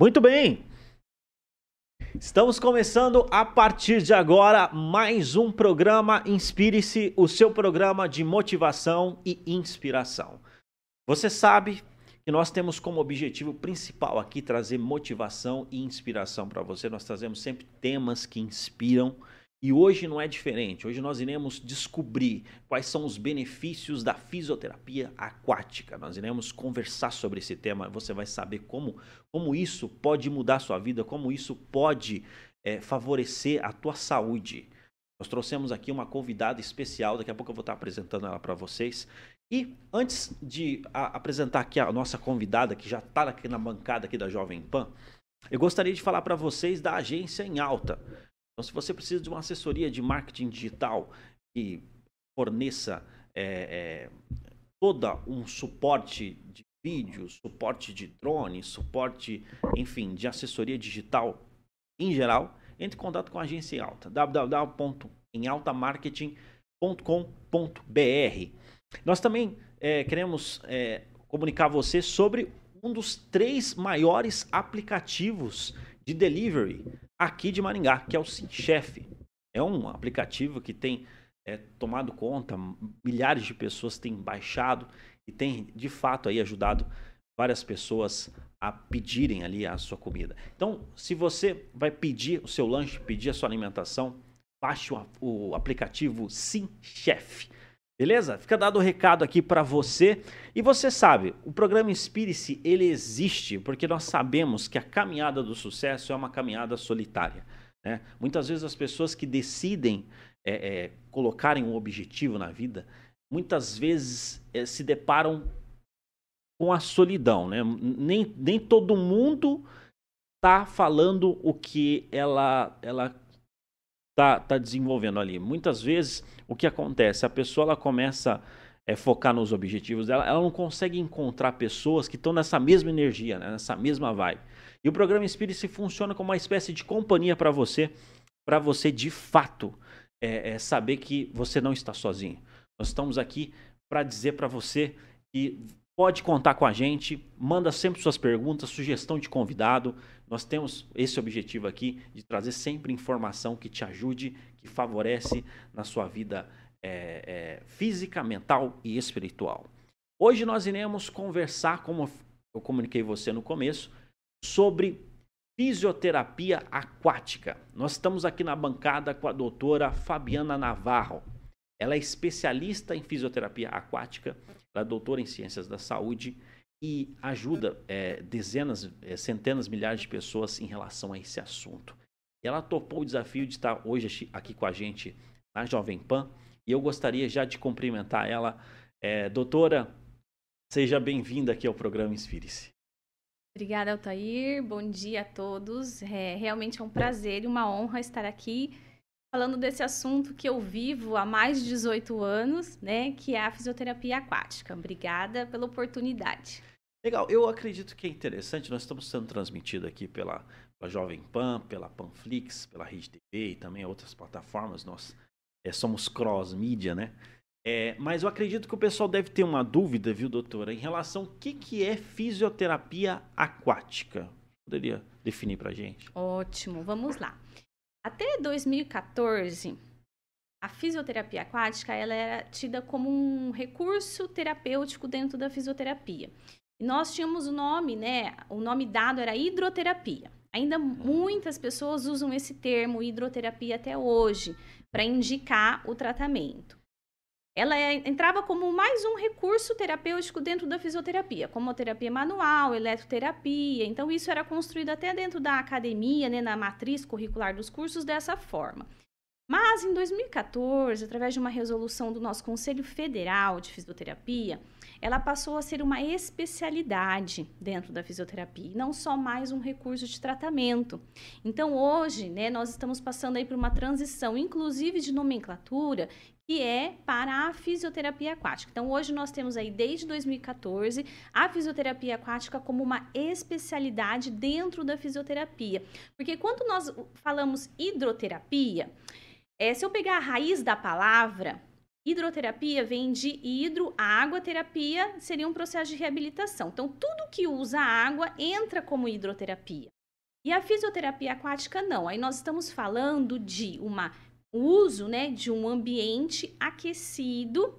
Muito. Bem. Estamos começando a partir de agora mais um programa Inspire-se, o seu programa de motivação e inspiração. Você sabe que nós temos como objetivo principal aqui trazer motivação e inspiração para você. Nós trazemos sempre temas que inspiram e hoje não é diferente. Hoje nós iremos descobrir quais são os benefícios da fisioterapia aquática. Nós iremos conversar sobre esse tema. Você vai saber como, como isso pode mudar a sua vida, como isso pode é, favorecer a tua saúde. Nós trouxemos aqui uma convidada especial. Daqui a pouco eu vou estar apresentando ela para vocês. E antes de a, apresentar aqui a nossa convidada, que já está aqui na bancada aqui da Jovem Pan, eu gostaria de falar para vocês da agência em alta. Então, se você precisa de uma assessoria de marketing digital que forneça é, é, todo um suporte de vídeo, suporte de drone, suporte, enfim, de assessoria digital em geral, entre em contato com a agência em alta, www.emaltamarketing.com.br. Nós também é, queremos é, comunicar a você sobre um dos três maiores aplicativos de delivery aqui de Maringá, que é o SimChef. É um aplicativo que tem é, tomado conta, milhares de pessoas têm baixado e tem de fato aí ajudado várias pessoas a pedirem ali a sua comida. Então, se você vai pedir o seu lanche, pedir a sua alimentação, baixe o, o aplicativo SimChef. Beleza? Fica dado o recado aqui para você. E você sabe, o programa Inspire-se, ele existe porque nós sabemos que a caminhada do sucesso é uma caminhada solitária. Né? Muitas vezes as pessoas que decidem é, é, colocarem um objetivo na vida, muitas vezes é, se deparam com a solidão. Né? Nem, nem todo mundo está falando o que ela, ela tá, tá desenvolvendo ali. Muitas vezes, o que acontece? A pessoa ela começa a é, focar nos objetivos dela, ela não consegue encontrar pessoas que estão nessa mesma energia, né? nessa mesma vibe. E o programa Spirit funciona como uma espécie de companhia para você, para você de fato é, é, saber que você não está sozinho. Nós estamos aqui para dizer para você que pode contar com a gente, manda sempre suas perguntas, sugestão de convidado. Nós temos esse objetivo aqui de trazer sempre informação que te ajude, que favorece na sua vida é, é, física, mental e espiritual. Hoje nós iremos conversar, como eu comuniquei você no começo, sobre fisioterapia aquática. Nós estamos aqui na bancada com a doutora Fabiana Navarro. Ela é especialista em fisioterapia aquática ela é doutora em ciências da saúde e ajuda é, dezenas, é, centenas, milhares de pessoas em relação a esse assunto. Ela topou o desafio de estar hoje aqui com a gente na Jovem Pan e eu gostaria já de cumprimentar ela. É, doutora, seja bem-vinda aqui ao programa Inspire-se. Obrigada, Altair. Bom dia a todos. É, realmente é um prazer e uma honra estar aqui falando desse assunto que eu vivo há mais de 18 anos, né, que é a fisioterapia aquática. Obrigada pela oportunidade. Legal, eu acredito que é interessante, nós estamos sendo transmitidos aqui pela, pela Jovem Pan, pela Panflix, pela Rede TV e também outras plataformas, nós é, somos cross-mídia, né? É, mas eu acredito que o pessoal deve ter uma dúvida, viu, doutora, em relação ao que, que é fisioterapia aquática. Poderia definir para gente? Ótimo, vamos lá. Até 2014, a fisioterapia aquática ela era tida como um recurso terapêutico dentro da fisioterapia. E nós tínhamos o nome, né? O nome dado era hidroterapia. Ainda muitas pessoas usam esse termo hidroterapia até hoje para indicar o tratamento ela é, entrava como mais um recurso terapêutico dentro da fisioterapia, como terapia manual, eletroterapia. Então, isso era construído até dentro da academia, né, na matriz curricular dos cursos, dessa forma. Mas, em 2014, através de uma resolução do nosso Conselho Federal de Fisioterapia, ela passou a ser uma especialidade dentro da fisioterapia, não só mais um recurso de tratamento. Então, hoje, né, nós estamos passando aí por uma transição, inclusive de nomenclatura, que é para a fisioterapia aquática. Então, hoje nós temos aí, desde 2014, a fisioterapia aquática como uma especialidade dentro da fisioterapia. Porque quando nós falamos hidroterapia, é, se eu pegar a raiz da palavra, Hidroterapia vem de hidro, água, terapia seria um processo de reabilitação. Então, tudo que usa água entra como hidroterapia. E a fisioterapia aquática não. Aí nós estamos falando de uma uso, né, de um ambiente aquecido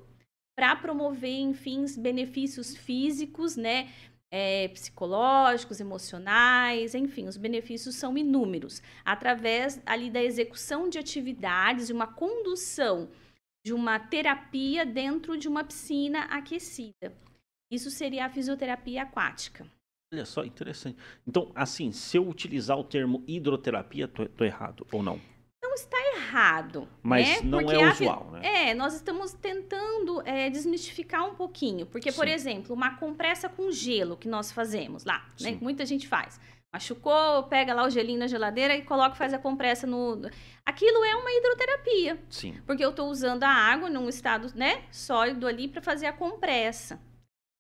para promover, enfim, benefícios físicos, né, é, psicológicos, emocionais, enfim, os benefícios são inúmeros, através ali da execução de atividades e uma condução de uma terapia dentro de uma piscina aquecida. Isso seria a fisioterapia aquática. Olha só, interessante. Então, assim, se eu utilizar o termo hidroterapia, tô, tô errado ou não? Errado. Mas né? não porque é a, usual, né? É, nós estamos tentando é, desmistificar um pouquinho. Porque, por Sim. exemplo, uma compressa com gelo que nós fazemos lá, né? Muita gente faz. Machucou, pega lá o gelinho na geladeira e coloca, faz a compressa no. Aquilo é uma hidroterapia. Sim. Porque eu estou usando a água num estado né, sólido ali para fazer a compressa.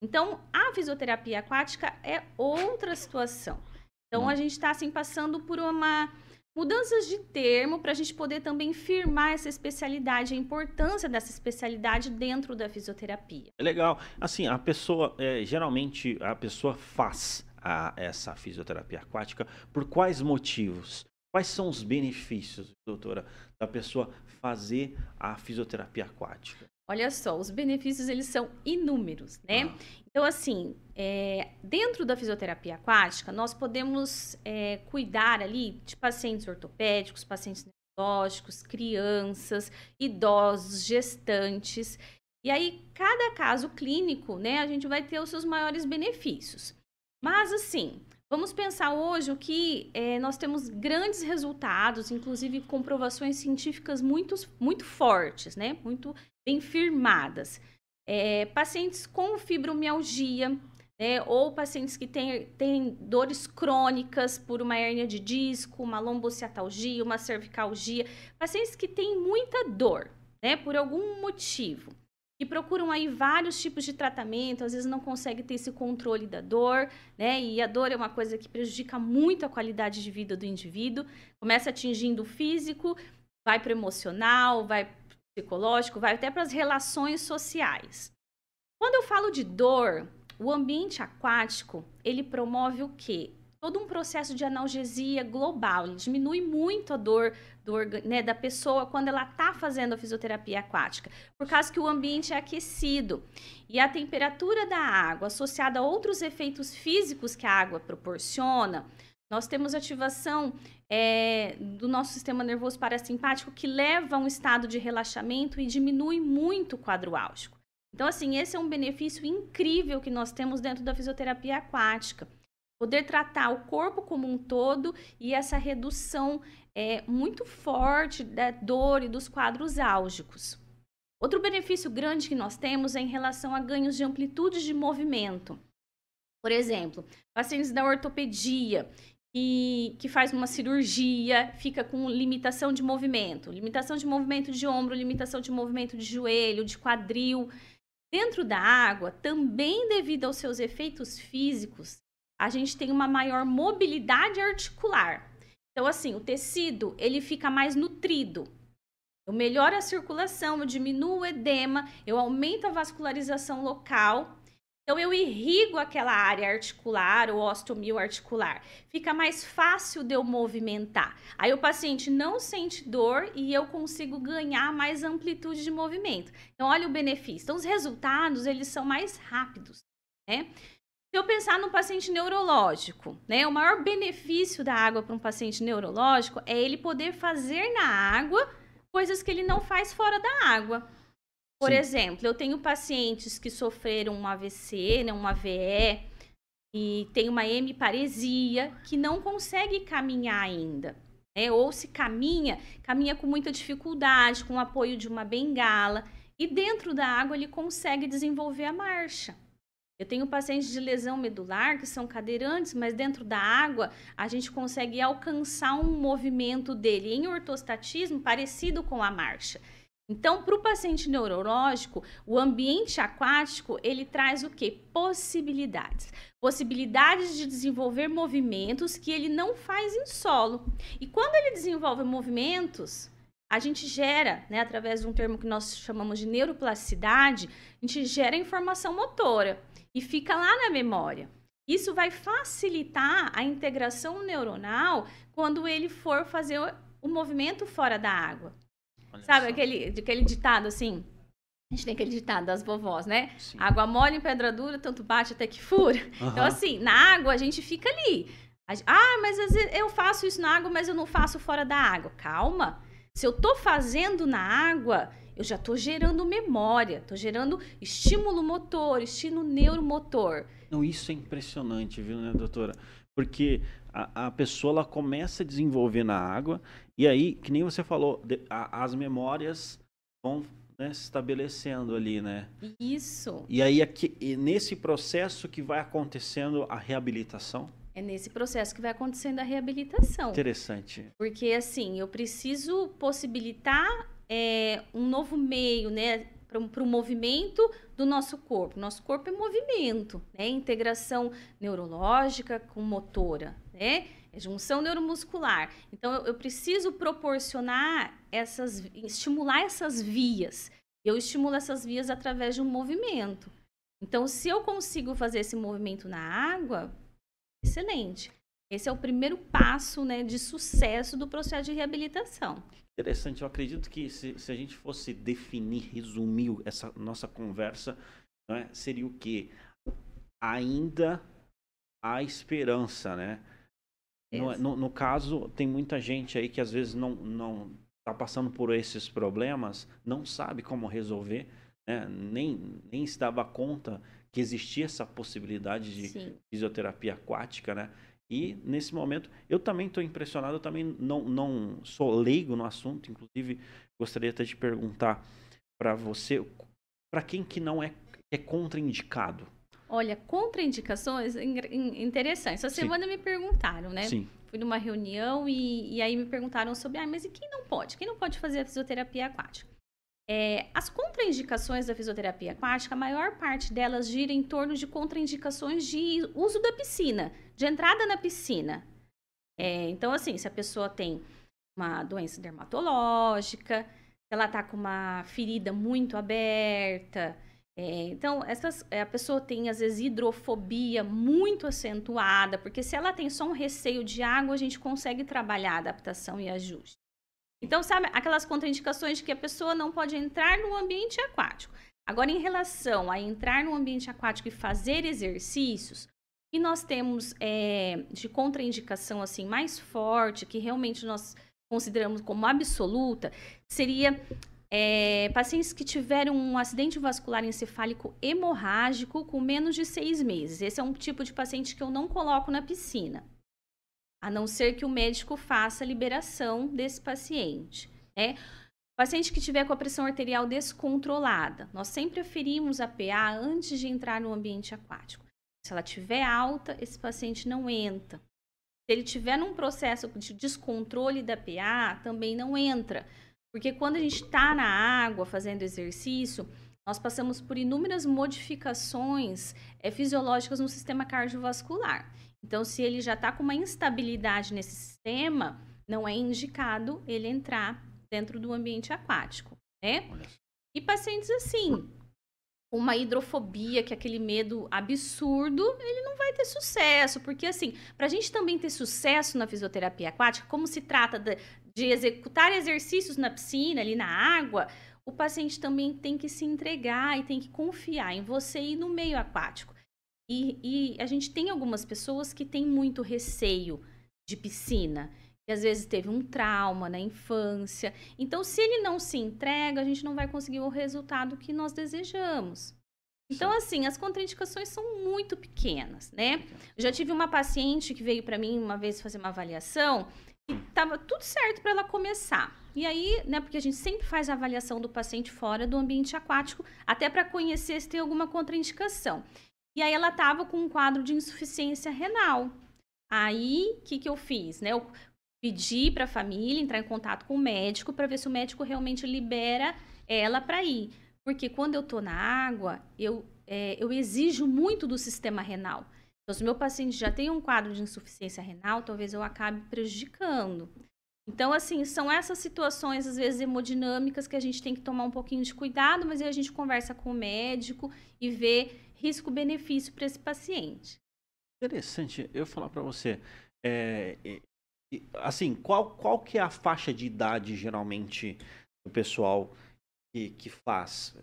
Então, a fisioterapia aquática é outra situação. Então, Hum. a gente está assim, passando por uma mudanças de termo para a gente poder também firmar essa especialidade, a importância dessa especialidade dentro da fisioterapia. É legal. Assim, a pessoa, é, geralmente, a pessoa faz a- essa fisioterapia aquática por quais motivos? Quais são os benefícios, doutora, da pessoa fazer a fisioterapia aquática? Olha só, os benefícios eles são inúmeros, né? Ah, Então, assim, é, dentro da fisioterapia aquática, nós podemos é, cuidar ali de pacientes ortopédicos, pacientes neurológicos, crianças, idosos, gestantes. E aí, cada caso clínico, né, a gente vai ter os seus maiores benefícios. Mas, assim, vamos pensar hoje o que é, nós temos grandes resultados, inclusive comprovações científicas muito, muito fortes, né? Muito bem firmadas. É, pacientes com fibromialgia, né, ou pacientes que têm, dores crônicas por uma hérnia de disco, uma lombociatalgia, uma cervicalgia, pacientes que têm muita dor, né, por algum motivo, que procuram aí vários tipos de tratamento, às vezes não conseguem ter esse controle da dor, né, e a dor é uma coisa que prejudica muito a qualidade de vida do indivíduo, começa atingindo o físico, vai para o emocional, vai psicológico, vai até para as relações sociais. Quando eu falo de dor, o ambiente aquático, ele promove o quê? Todo um processo de analgesia global, ele diminui muito a dor do, né, da pessoa quando ela está fazendo a fisioterapia aquática, por causa que o ambiente é aquecido e a temperatura da água associada a outros efeitos físicos que a água proporciona, nós temos ativação é, do nosso sistema nervoso parasimpático que leva a um estado de relaxamento e diminui muito o quadro álgico. Então, assim, esse é um benefício incrível que nós temos dentro da fisioterapia aquática. Poder tratar o corpo como um todo e essa redução é, muito forte da dor e dos quadros álgicos. Outro benefício grande que nós temos é em relação a ganhos de amplitude de movimento. Por exemplo, pacientes da ortopedia que, que faz uma cirurgia, fica com limitação de movimento, limitação de movimento de ombro, limitação de movimento de joelho, de quadril. Dentro da água, também devido aos seus efeitos físicos, a gente tem uma maior mobilidade articular. Então, assim, o tecido ele fica mais nutrido. Eu melhoro a circulação, eu diminuo o edema, eu aumento a vascularização local. Então, eu irrigo aquela área articular ou osteomioarticular. Fica mais fácil de eu movimentar. Aí o paciente não sente dor e eu consigo ganhar mais amplitude de movimento. Então, olha o benefício. Então, os resultados, eles são mais rápidos, né? Se eu pensar no paciente neurológico, né? O maior benefício da água para um paciente neurológico é ele poder fazer na água coisas que ele não faz fora da água. Por Sim. exemplo, eu tenho pacientes que sofreram um AVC, né, um AVE, e tem uma hemiparesia, que não consegue caminhar ainda. Né? Ou se caminha, caminha com muita dificuldade, com o apoio de uma bengala. E dentro da água ele consegue desenvolver a marcha. Eu tenho pacientes de lesão medular que são cadeirantes, mas dentro da água a gente consegue alcançar um movimento dele em ortostatismo parecido com a marcha. Então, para o paciente neurológico, o ambiente aquático ele traz o que? Possibilidades. Possibilidades de desenvolver movimentos que ele não faz em solo. E quando ele desenvolve movimentos, a gente gera, né, através de um termo que nós chamamos de neuroplasticidade, a gente gera informação motora e fica lá na memória. Isso vai facilitar a integração neuronal quando ele for fazer o movimento fora da água. Olha Sabe aquele, aquele ditado assim? A gente tem aquele ditado das vovós, né? Sim. Água mole em pedra dura, tanto bate até que fura. Uhum. Então, assim, na água a gente fica ali. Ah, mas às vezes eu faço isso na água, mas eu não faço fora da água. Calma. Se eu tô fazendo na água, eu já tô gerando memória, tô gerando estímulo motor, estímulo neuromotor. Não, isso é impressionante, viu, né, doutora? Porque a, a pessoa ela começa a desenvolver na água e aí, que nem você falou, as memórias vão né, se estabelecendo ali, né? Isso. E aí, aqui, nesse processo que vai acontecendo a reabilitação? É nesse processo que vai acontecendo a reabilitação. Interessante. Porque, assim, eu preciso possibilitar é, um novo meio, né? Para o movimento do nosso corpo. Nosso corpo é movimento, né? Integração neurológica com motora, né? É junção neuromuscular. Então, eu, eu preciso proporcionar essas, estimular essas vias. Eu estimulo essas vias através de um movimento. Então, se eu consigo fazer esse movimento na água, excelente. Esse é o primeiro passo né, de sucesso do processo de reabilitação. Interessante, eu acredito que se, se a gente fosse definir, resumir essa nossa conversa, né, seria o que? Ainda há esperança, né? No, no, no, caso, tem muita gente aí que às vezes não não está passando por esses problemas, não sabe como resolver, né? nem, nem se dava conta que existia essa possibilidade de Sim. fisioterapia aquática, né? E nesse momento, eu também estou impressionado, eu também não, não sou leigo no assunto, inclusive gostaria até de perguntar para você, para quem que não é, é contraindicado? Olha, contraindicações interessantes. Essa Sim. semana me perguntaram, né? Sim. Fui numa reunião e, e aí me perguntaram sobre, ah, mas e quem não pode? Quem não pode fazer a fisioterapia aquática? É, as contraindicações da fisioterapia aquática, a maior parte delas gira em torno de contraindicações de uso da piscina, de entrada na piscina. É, então, assim, se a pessoa tem uma doença dermatológica, se ela está com uma ferida muito aberta, é, então, essas, é, a pessoa tem, às vezes, hidrofobia muito acentuada, porque se ela tem só um receio de água, a gente consegue trabalhar adaptação e ajuste. Então, sabe, aquelas contraindicações de que a pessoa não pode entrar no ambiente aquático. Agora, em relação a entrar no ambiente aquático e fazer exercícios, e nós temos é, de contraindicação assim mais forte, que realmente nós consideramos como absoluta, seria é, pacientes que tiveram um acidente vascular encefálico hemorrágico com menos de seis meses. Esse é um tipo de paciente que eu não coloco na piscina a não ser que o médico faça a liberação desse paciente. Né? Paciente que tiver com a pressão arterial descontrolada, nós sempre aferimos a PA antes de entrar no ambiente aquático. Se ela tiver alta, esse paciente não entra. Se ele tiver num processo de descontrole da PA, também não entra. Porque quando a gente está na água fazendo exercício, nós passamos por inúmeras modificações é, fisiológicas no sistema cardiovascular. Então, se ele já está com uma instabilidade nesse sistema, não é indicado ele entrar dentro do ambiente aquático, né? E pacientes assim, uma hidrofobia, que é aquele medo absurdo, ele não vai ter sucesso, porque assim, para a gente também ter sucesso na fisioterapia aquática, como se trata de, de executar exercícios na piscina, ali na água, o paciente também tem que se entregar e tem que confiar em você e no meio aquático. E, e a gente tem algumas pessoas que têm muito receio de piscina, que às vezes teve um trauma na infância. Então, se ele não se entrega, a gente não vai conseguir o resultado que nós desejamos. Então, Sim. assim, as contraindicações são muito pequenas, né? Eu já tive uma paciente que veio para mim uma vez fazer uma avaliação e estava tudo certo para ela começar. E aí, né, porque a gente sempre faz a avaliação do paciente fora do ambiente aquático, até para conhecer se tem alguma contraindicação. E aí ela estava com um quadro de insuficiência renal. Aí, o que, que eu fiz? Né? Eu pedi para a família entrar em contato com o médico para ver se o médico realmente libera ela para ir. Porque quando eu estou na água, eu, é, eu exijo muito do sistema renal. Então, se o meu paciente já tem um quadro de insuficiência renal, talvez eu acabe prejudicando. Então, assim, são essas situações, às vezes, hemodinâmicas que a gente tem que tomar um pouquinho de cuidado, mas aí a gente conversa com o médico e vê risco-benefício para esse paciente. Interessante. Eu falar para você, é, assim, qual, qual que é a faixa de idade, geralmente, do pessoal que, que faz?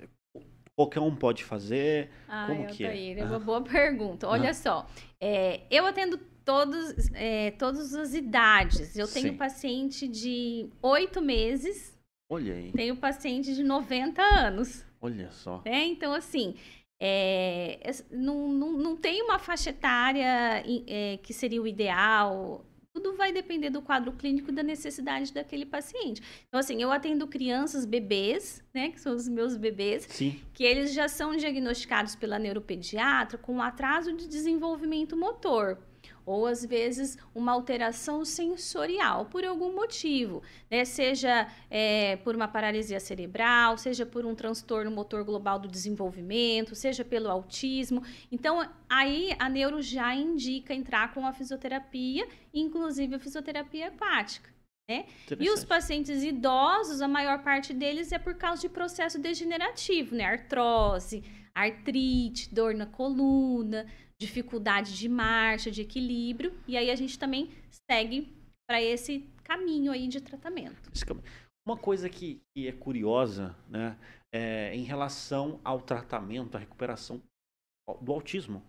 Qualquer um pode fazer? Ah, Como que é? é? É uma boa pergunta. Olha só, é, eu atendo todos, é, todas as idades. Eu tenho Sim. paciente de oito meses, Olha aí, tenho paciente de 90 anos. olha só. né? Então, assim, é, não, não, não tem uma faixa etária é, que seria o ideal. Tudo vai depender do quadro clínico e da necessidade daquele paciente. Então, assim, eu atendo crianças, bebês, né? Que são os meus bebês, Sim, que eles já são diagnosticados pela neuropediatra com atraso de desenvolvimento motor. Ou, às vezes, uma alteração sensorial, por algum motivo. Né? Seja é, por uma paralisia cerebral, seja por um transtorno motor global do desenvolvimento, seja pelo autismo. Então, aí a neuro já indica entrar com a fisioterapia, inclusive a fisioterapia aquática. E os pacientes idosos, a maior parte deles é por causa de processo degenerativo, né? Artrose, artrite, dor na coluna, dificuldade de marcha, de equilíbrio. E aí a gente também segue para esse caminho aí de tratamento. Uma coisa que, que é curiosa, né, é em relação ao tratamento, à recuperação do autismo.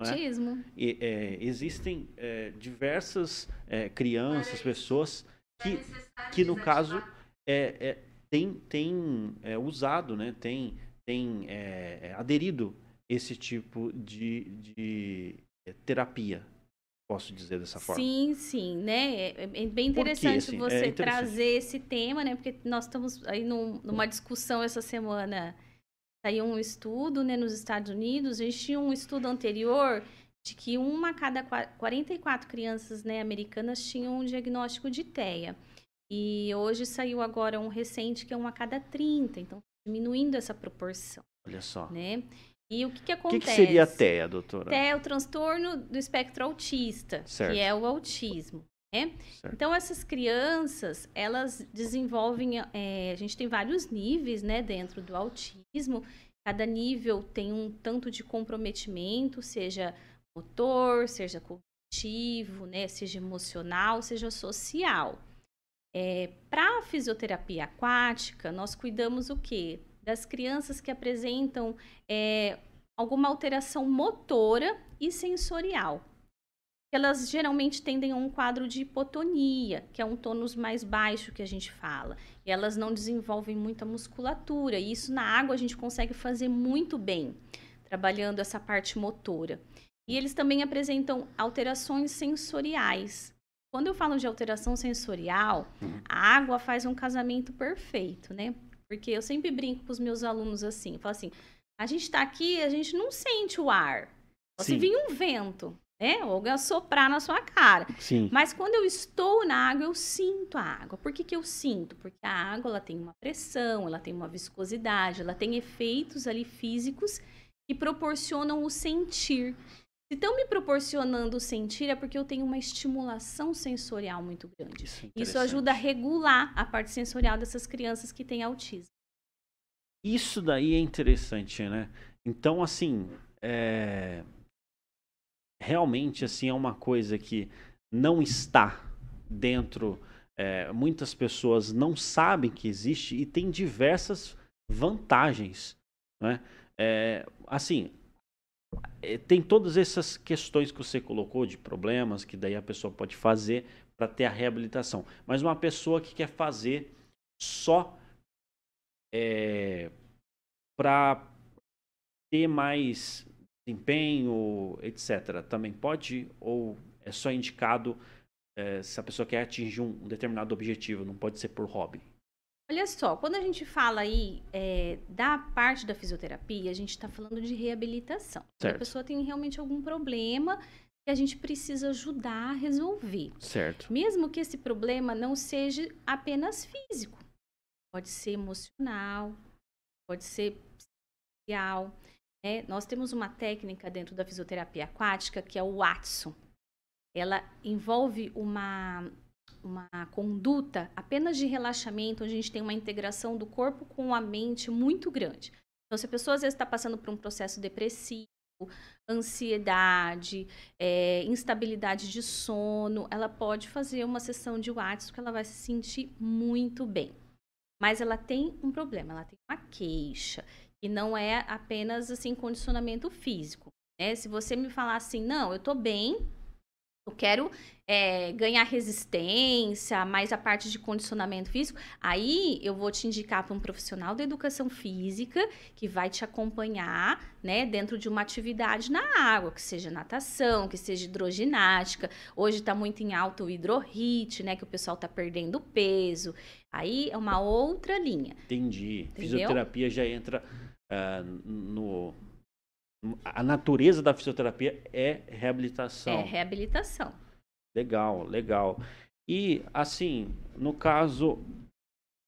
né? Autismo. E, é, existem é, diversas é, crianças, pessoas que, que no caso é, é, tem, tem é, usado, né, tem, tem é, é, aderido esse tipo de, de é, terapia, posso dizer dessa forma. Sim, sim, né? É, é bem Por quê, interessante assim? É você interessante. trazer esse tema, né? Porque nós estamos aí num- numa discussão essa semana. Saiu um estudo, né, nos Estados Unidos. A gente tinha um estudo anterior de que uma a cada qua- 44 crianças né, americanas tinham um diagnóstico de TEA. E hoje saiu agora um recente que é uma a cada 30. Então, diminuindo essa proporção, Olha só. né? E o que, que O que, acontece? que seria a TEA, doutora? TEA é o transtorno do espectro autista, Certo. que é o autismo. Né? Então, essas crianças, elas desenvolvem. é, a gente tem vários níveis né, dentro do autismo. Cada nível tem um tanto de comprometimento, seja motor, seja cognitivo, né, seja emocional, seja social. Para a fisioterapia aquática, nós cuidamos o quê? Das crianças que apresentam é, alguma alteração motora e sensorial. Elas geralmente tendem a um quadro de hipotonia, que é um tônus mais baixo que a gente fala. E elas não desenvolvem muita musculatura. E isso na água a gente consegue fazer muito bem, trabalhando essa parte motora. E eles também apresentam alterações sensoriais. Quando eu falo de alteração sensorial, Uhum. a água faz um casamento perfeito, né? Porque eu sempre brinco com os meus alunos assim, falo assim, a gente está aqui, a gente não sente o ar. Se vir um vento, né? Ou soprar na sua cara. Sim. Mas quando eu estou na água, eu sinto a água. Por que, que eu sinto? Porque a água ela tem uma pressão, ela tem uma viscosidade, ela tem efeitos ali físicos que proporcionam o sentir. Se estão me proporcionando sentir, é porque eu tenho uma estimulação sensorial muito grande. Isso, é Isso ajuda a regular a parte sensorial dessas crianças que têm autismo. Isso daí é interessante, né? Então, assim, é... realmente, assim, é uma coisa que não está dentro. é, muitas pessoas não sabem que existe e tem diversas vantagens, né? É, assim, tem todas essas questões que você colocou de problemas que daí a pessoa pode fazer para ter a reabilitação. Mas uma pessoa que quer fazer só é, para ter mais desempenho, etc. Também pode ou é só indicado é, se a pessoa quer atingir um, um determinado objetivo, não pode ser por hobby. Olha só, quando a gente fala aí é, da parte da fisioterapia, a gente está falando de reabilitação. Certo. A pessoa tem realmente algum problema que a gente precisa ajudar a resolver. Certo. Mesmo que esse problema não seja apenas físico. Pode ser emocional, pode ser psicossocial. né? Nós temos uma técnica dentro da fisioterapia aquática que é o Watson. Ela envolve uma, uma conduta apenas de relaxamento, onde a gente tem uma integração do corpo com a mente muito grande. Então, se a pessoa às vezes está passando por um processo depressivo, ansiedade, é, instabilidade de sono, ela pode fazer uma sessão de Watts que ela vai se sentir muito bem. Mas ela tem um problema, ela tem uma queixa, e não é apenas assim condicionamento físico. Né? Se você me falar assim, não, eu tô bem, eu quero é, ganhar resistência, mais a parte de condicionamento físico, aí eu vou te indicar para um profissional da educação física que vai te acompanhar, né, dentro de uma atividade na água, que seja natação, que seja hidroginástica. Hoje está muito em alto o hidrohit, né, que o pessoal está perdendo peso. Aí é uma outra linha. Entendi. Entendeu? Fisioterapia já entra uh, no a natureza da fisioterapia é reabilitação. É reabilitação. Legal, legal. E, assim, no caso,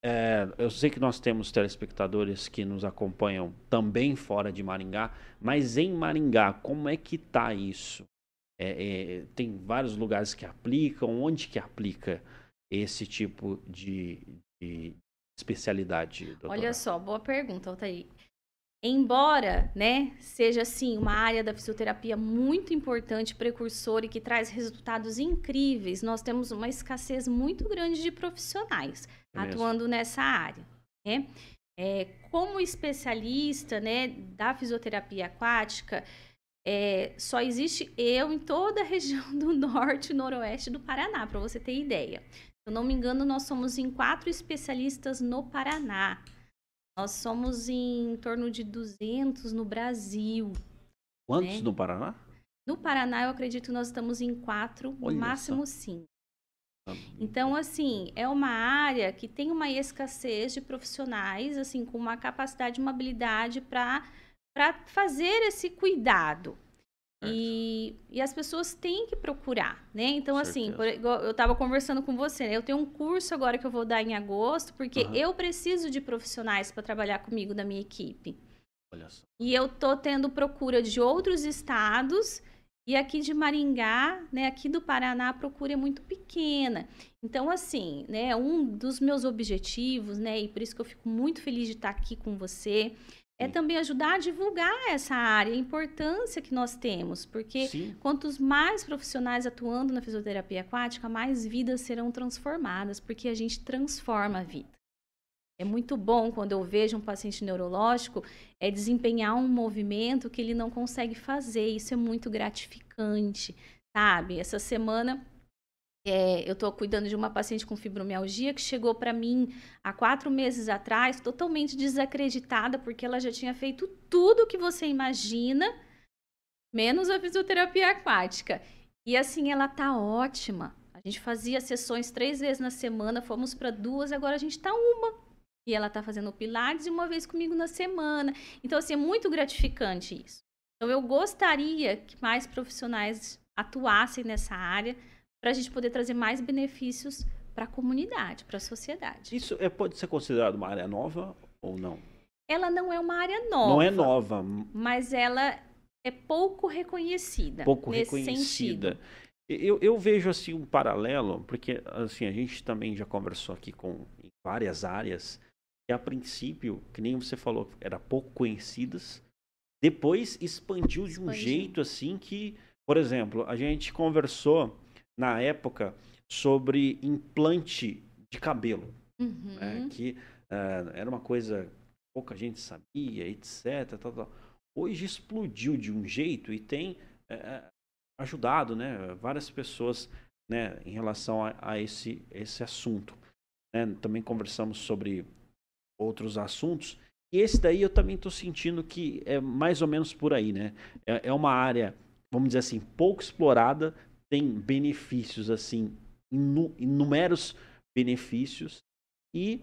é, eu sei que nós temos telespectadores que nos acompanham também fora de Maringá, mas em Maringá, como é que tá isso? É, é, tem vários lugares que aplicam, onde que aplica esse tipo de, de especialidade? Doutora? Olha só, boa pergunta, Altair. Embora, né, seja assim uma área da fisioterapia muito importante, precursora e que traz resultados incríveis, nós temos uma escassez muito grande de profissionais é atuando nessa área, né? É, como especialista, né, da fisioterapia aquática, é, só existe eu em toda a região do norte e noroeste do Paraná, para você ter ideia. Se eu não me engano, nós somos em quatro especialistas no Paraná. Nós somos em torno de 200 no Brasil. Quantos né? no Paraná? No Paraná, eu acredito que nós estamos em quatro, no Olha máximo só. cinco. Tá então, assim, é uma área que tem uma escassez de profissionais, assim, com uma capacidade, uma habilidade para fazer esse cuidado. E, e as pessoas têm que procurar, né? Então, assim, por, eu estava conversando com você, né? Eu tenho um curso agora que eu vou dar em agosto, porque uhum. eu preciso de profissionais para trabalhar comigo na minha equipe. Olha só. E eu tô tendo procura de outros estados e aqui de Maringá, né, aqui do Paraná, a procura é muito pequena. Então, assim, né, um dos meus objetivos, né, e por isso que eu fico muito feliz de estar aqui com você, é também ajudar a divulgar essa área, a importância que nós temos, porque Sim. quantos mais profissionais atuando na fisioterapia aquática, mais vidas serão transformadas, porque a gente transforma a vida. É muito bom quando eu vejo um paciente neurológico é desempenhar um movimento que ele não consegue fazer. Isso é muito gratificante, sabe? Essa semana é, eu estou cuidando de uma paciente com fibromialgia que chegou para mim há quatro meses atrás, totalmente desacreditada, porque ela já tinha feito tudo que você imagina, menos a fisioterapia aquática. E assim, ela tá ótima. A gente fazia sessões três vezes na semana, fomos para duas, agora a gente está uma. E ela está fazendo pilates uma vez comigo na semana. Então, assim, é muito gratificante isso. Então, eu gostaria que mais profissionais atuassem nessa área para a gente poder trazer mais benefícios para a comunidade, para a sociedade. Isso é, pode ser considerado uma área nova ou não? Ela não é uma área nova. Não é nova. Mas ela é pouco reconhecida. Pouco reconhecida. Sentido. Eu, eu vejo assim um paralelo, porque assim, a gente também já conversou aqui com várias áreas que a princípio, que nem você falou, era pouco conhecidas, depois expandiu de um expandiu. jeito assim que, por exemplo, a gente conversou na época sobre implante de cabelo, uhum. né, que uh, era uma coisa pouca gente sabia, etc. Tal, tal. Hoje explodiu de um jeito e tem uh, ajudado, né, várias pessoas, né, em relação a, a esse esse assunto. Né? Também conversamos sobre outros assuntos. E esse daí eu também estou sentindo que é mais ou menos por aí, né? É, é uma área, vamos dizer assim, pouco explorada, tem benefícios assim, inúmeros benefícios e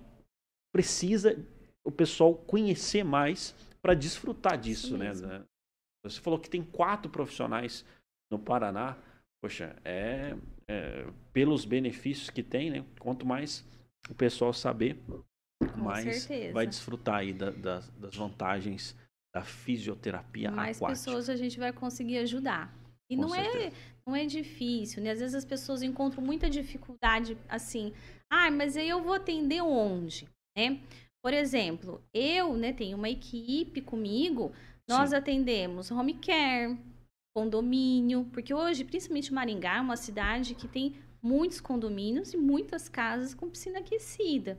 precisa o pessoal conhecer mais para desfrutar disso, né? Você falou que tem quatro profissionais no Paraná. Poxa, é, é pelos benefícios que tem, né? Quanto mais o pessoal saber, Com mais certeza. vai desfrutar aí da, da, das vantagens da fisioterapia mais aquática. Mais pessoas a gente vai conseguir ajudar. E não é, não é difícil, né? Às vezes as pessoas encontram muita dificuldade assim. Ah, mas aí eu vou atender onde, né? Por exemplo, eu, né, tenho uma equipe comigo, nós Sim. atendemos home care, condomínio, porque hoje, principalmente Maringá, é uma cidade que tem muitos condomínios e muitas casas com piscina aquecida.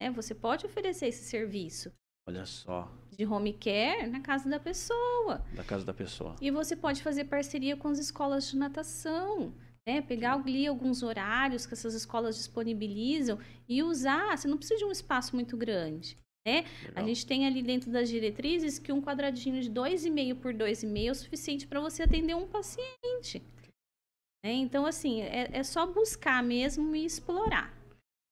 É, você pode oferecer esse serviço. Olha só. De home care na casa da pessoa. Da casa da pessoa. E você pode fazer parceria com as escolas de natação. Né? Pegar ali alguns horários que essas escolas disponibilizam e usar. Você não precisa de um espaço muito grande. Né? A gente tem ali dentro das diretrizes que um quadradinho de 2,5 por 2,5 é o suficiente para você atender um paciente. Né? Então, assim, é, é só buscar mesmo e explorar.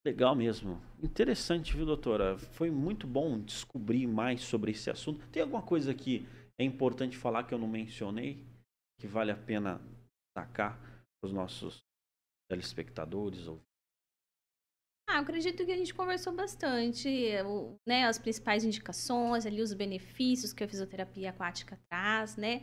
Legal mesmo. Interessante, viu, doutora? Foi muito bom descobrir mais sobre esse assunto. Tem alguma coisa que é importante falar que eu não mencionei, que vale a pena destacar para os nossos telespectadores? Ou... Ah, eu acredito que a gente conversou bastante, né, as principais indicações, ali os benefícios que a fisioterapia aquática traz, né?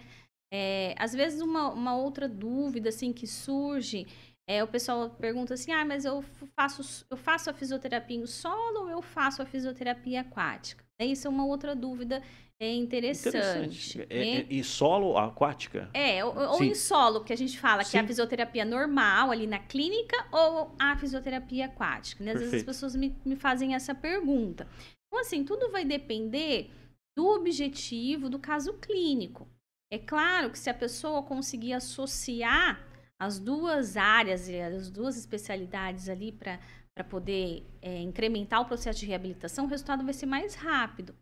É, às vezes uma, uma outra dúvida assim que surge é, o pessoal pergunta assim, ah, mas eu faço, eu faço a fisioterapia em solo ou eu faço a fisioterapia aquática? Isso é uma outra dúvida é interessante. interessante. É, né? É, e solo aquática? É, ou, ou em solo, que a gente fala Sim. que é a fisioterapia normal ali na clínica ou a fisioterapia aquática. Né? Às Perfeito. vezes as pessoas me, me fazem essa pergunta. Então, assim, tudo vai depender do objetivo do caso clínico. É claro que se a pessoa conseguir associar as duas áreas, as duas especialidades ali para poder é, incrementar o processo de reabilitação, o resultado vai ser mais rápido.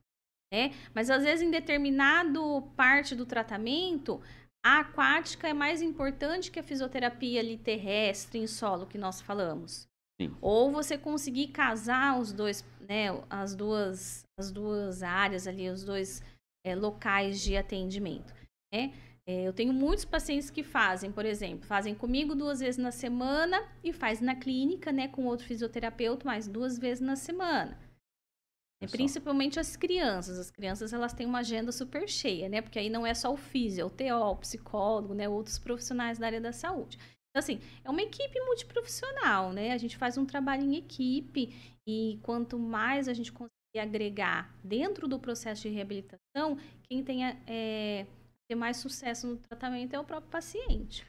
Né? Mas às vezes, em determinado parte do tratamento, a aquática é mais importante que a fisioterapia ali terrestre em solo que nós falamos. Sim. Ou você conseguir casar os dois, né, as duas, as duas áreas ali, os dois é, locais de atendimento. Né? É, eu tenho muitos pacientes que fazem, por exemplo, fazem comigo duas vezes na semana e faz na clínica, né, com outro fisioterapeuta, mais duas vezes na semana. É, principalmente as crianças. As crianças elas têm uma agenda super cheia, né? Porque aí não é só o físico, é o TO, o psicólogo, né? Outros profissionais da área da saúde. Então, assim, é uma equipe multiprofissional, né? A gente faz um trabalho em equipe e quanto mais a gente conseguir agregar dentro do processo de reabilitação, quem tenha é, ter mais sucesso no tratamento é o próprio paciente.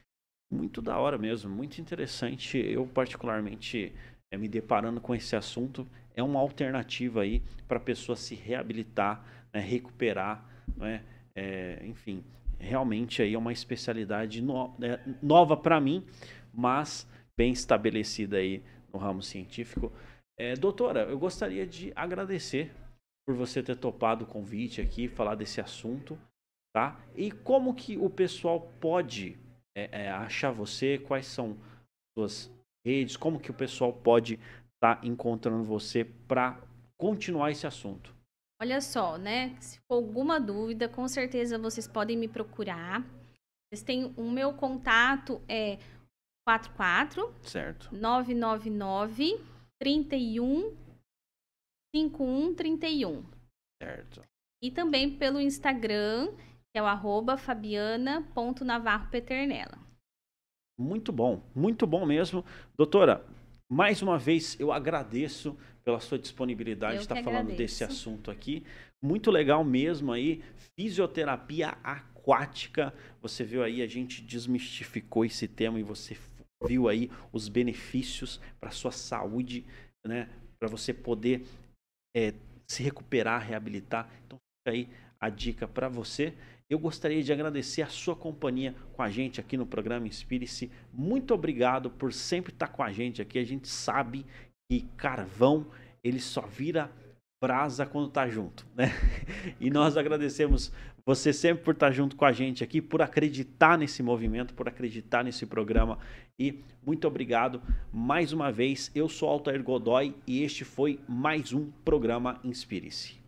Muito da hora mesmo, muito interessante. Eu, particularmente, é, me deparando com esse assunto, é uma alternativa aí para a pessoa se reabilitar, né, recuperar, né, é, enfim, realmente aí é uma especialidade no, é, nova para mim, mas bem estabelecida aí no ramo científico. É, doutora, eu gostaria de agradecer por você ter topado o convite aqui, falar desse assunto. Tá? E como que o pessoal pode é, é, achar você? Quais são suas redes? Como que o pessoal pode estar tá encontrando você para continuar esse assunto? Olha só, né? Se for alguma dúvida, com certeza vocês podem me procurar. Vocês têm o meu contato é 44 certo 999 31 5131. Certo. E também pelo Instagram, que é o arroba fabiana.navarropeternela. Muito bom, muito bom mesmo. Doutora, mais uma vez eu agradeço pela sua disponibilidade de estar falando desse assunto aqui. Muito legal mesmo aí, fisioterapia aquática. Você viu aí, a gente desmistificou esse tema e você viu aí os benefícios para sua saúde, né? Para você poder é, se recuperar, reabilitar. Então fica aí a dica para você. Eu gostaria de agradecer a sua companhia com a gente aqui no programa Inspire-se. Muito obrigado por sempre estar com a gente aqui. A gente sabe que carvão ele só vira brasa quando tá junto, né? E nós agradecemos você sempre por estar junto com a gente aqui, por acreditar nesse movimento, por acreditar nesse programa e muito obrigado mais uma vez. Eu sou Altair Godoy e este foi mais um programa Inspire-se.